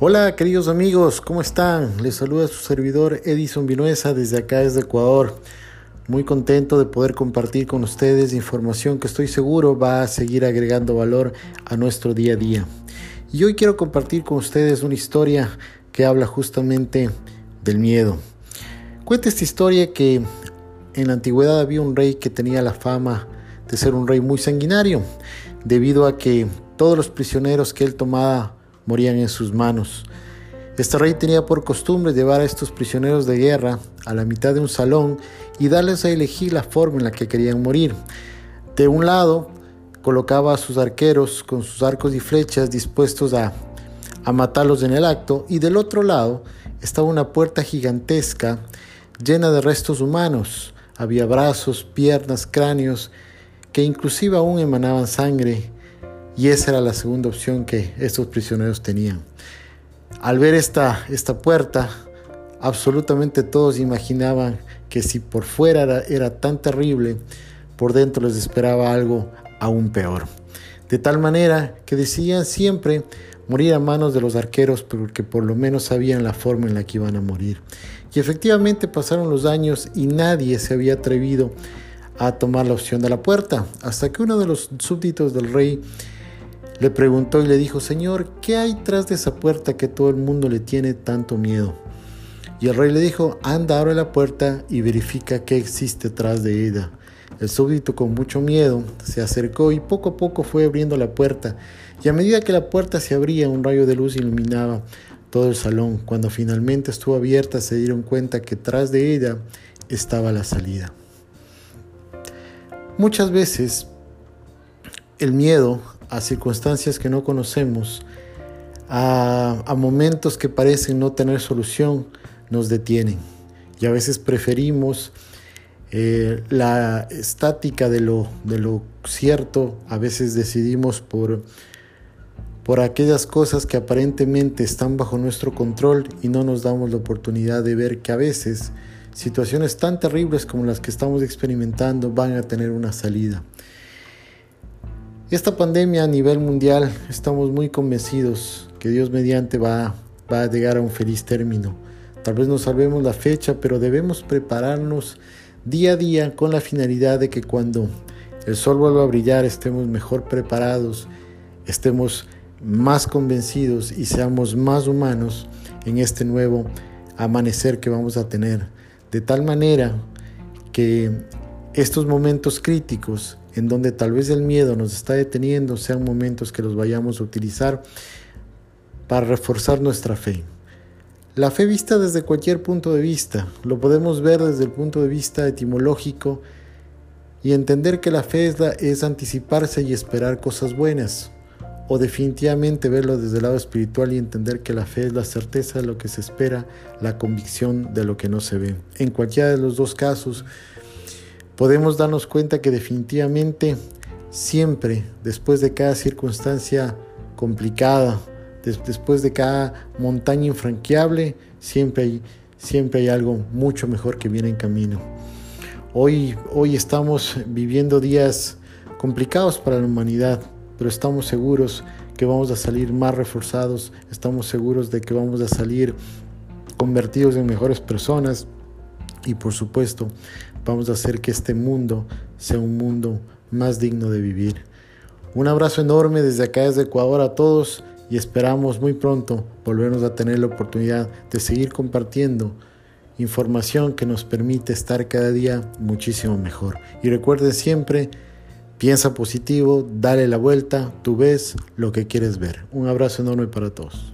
Hola queridos amigos, ¿cómo están? Les saluda su servidor Edison Vinuesa desde acá desde Ecuador. Muy contento de poder compartir con ustedes información que estoy seguro va a seguir agregando valor a nuestro día a día. Y hoy quiero compartir con ustedes una historia que habla justamente del miedo. Cuenta esta historia que en la antigüedad había un rey que tenía la fama de ser un rey muy sanguinario, debido a que todos los prisioneros que él tomaba morían en sus manos. Este rey tenía por costumbre llevar a estos prisioneros de guerra a la mitad de un salón y darles a elegir la forma en la que querían morir. De un lado colocaba a sus arqueros con sus arcos y flechas dispuestos a, a matarlos en el acto y del otro lado estaba una puerta gigantesca llena de restos humanos. Había brazos, piernas, cráneos que inclusive aún emanaban sangre y esa era la segunda opción que estos prisioneros tenían. Al ver esta, esta puerta, absolutamente todos imaginaban que si por fuera era, era tan terrible, por dentro les esperaba algo aún peor. De tal manera que decidían siempre morir a manos de los arqueros porque por lo menos sabían la forma en la que iban a morir. Y efectivamente pasaron los años y nadie se había atrevido a tomar la opción de la puerta, hasta que uno de los súbditos del rey le preguntó y le dijo, Señor, ¿qué hay tras de esa puerta que todo el mundo le tiene tanto miedo? Y el rey le dijo, anda, abre la puerta y verifica qué existe tras de ella. El súbdito con mucho miedo se acercó y poco a poco fue abriendo la puerta. Y a medida que la puerta se abría, un rayo de luz iluminaba todo el salón. Cuando finalmente estuvo abierta, se dieron cuenta que tras de ella estaba la salida. Muchas veces el miedo a circunstancias que no conocemos, a, momentos que parecen no tener solución, nos detienen. Y a veces preferimos eh, la estática de lo, de lo cierto, a veces decidimos por, por aquellas cosas que aparentemente están bajo nuestro control y no nos damos la oportunidad de ver que a veces situaciones tan terribles como las que estamos experimentando van a tener una salida. Esta pandemia a nivel mundial estamos muy convencidos que Dios mediante va, va a llegar a un feliz término. Tal vez no sabemos la fecha, pero debemos prepararnos día a día con la finalidad de que cuando el sol vuelva a brillar estemos mejor preparados, estemos más convencidos y seamos más humanos en este nuevo amanecer que vamos a tener. De tal manera que estos momentos críticos en donde tal vez el miedo nos está deteniendo sean momentos que los vayamos a utilizar para reforzar nuestra fe. La fe vista desde cualquier punto de vista, lo podemos ver desde el punto de vista etimológico y entender que la fe es, anticiparse y esperar cosas buenas, o definitivamente verlo desde el lado espiritual y entender que la fe es la certeza de lo que se espera, la convicción de lo que no se ve. En cualquiera de los dos casos, podemos darnos cuenta que definitivamente siempre, después de cada circunstancia complicada, después de cada montaña infranqueable, siempre hay, siempre hay algo mucho mejor que viene en camino. Hoy, hoy estamos viviendo días complicados para la humanidad, pero estamos seguros que vamos a salir más reforzados, estamos seguros de que vamos a salir convertidos en mejores personas y por supuesto vamos a hacer que este mundo sea un mundo más digno de vivir. Un abrazo enorme desde acá, desde Ecuador a todos y esperamos muy pronto volvernos a tener la oportunidad de seguir compartiendo información que nos permite estar cada día muchísimo mejor. Y recuerden siempre, piensa positivo, dale la vuelta, tú ves lo que quieres ver. Un abrazo enorme para todos.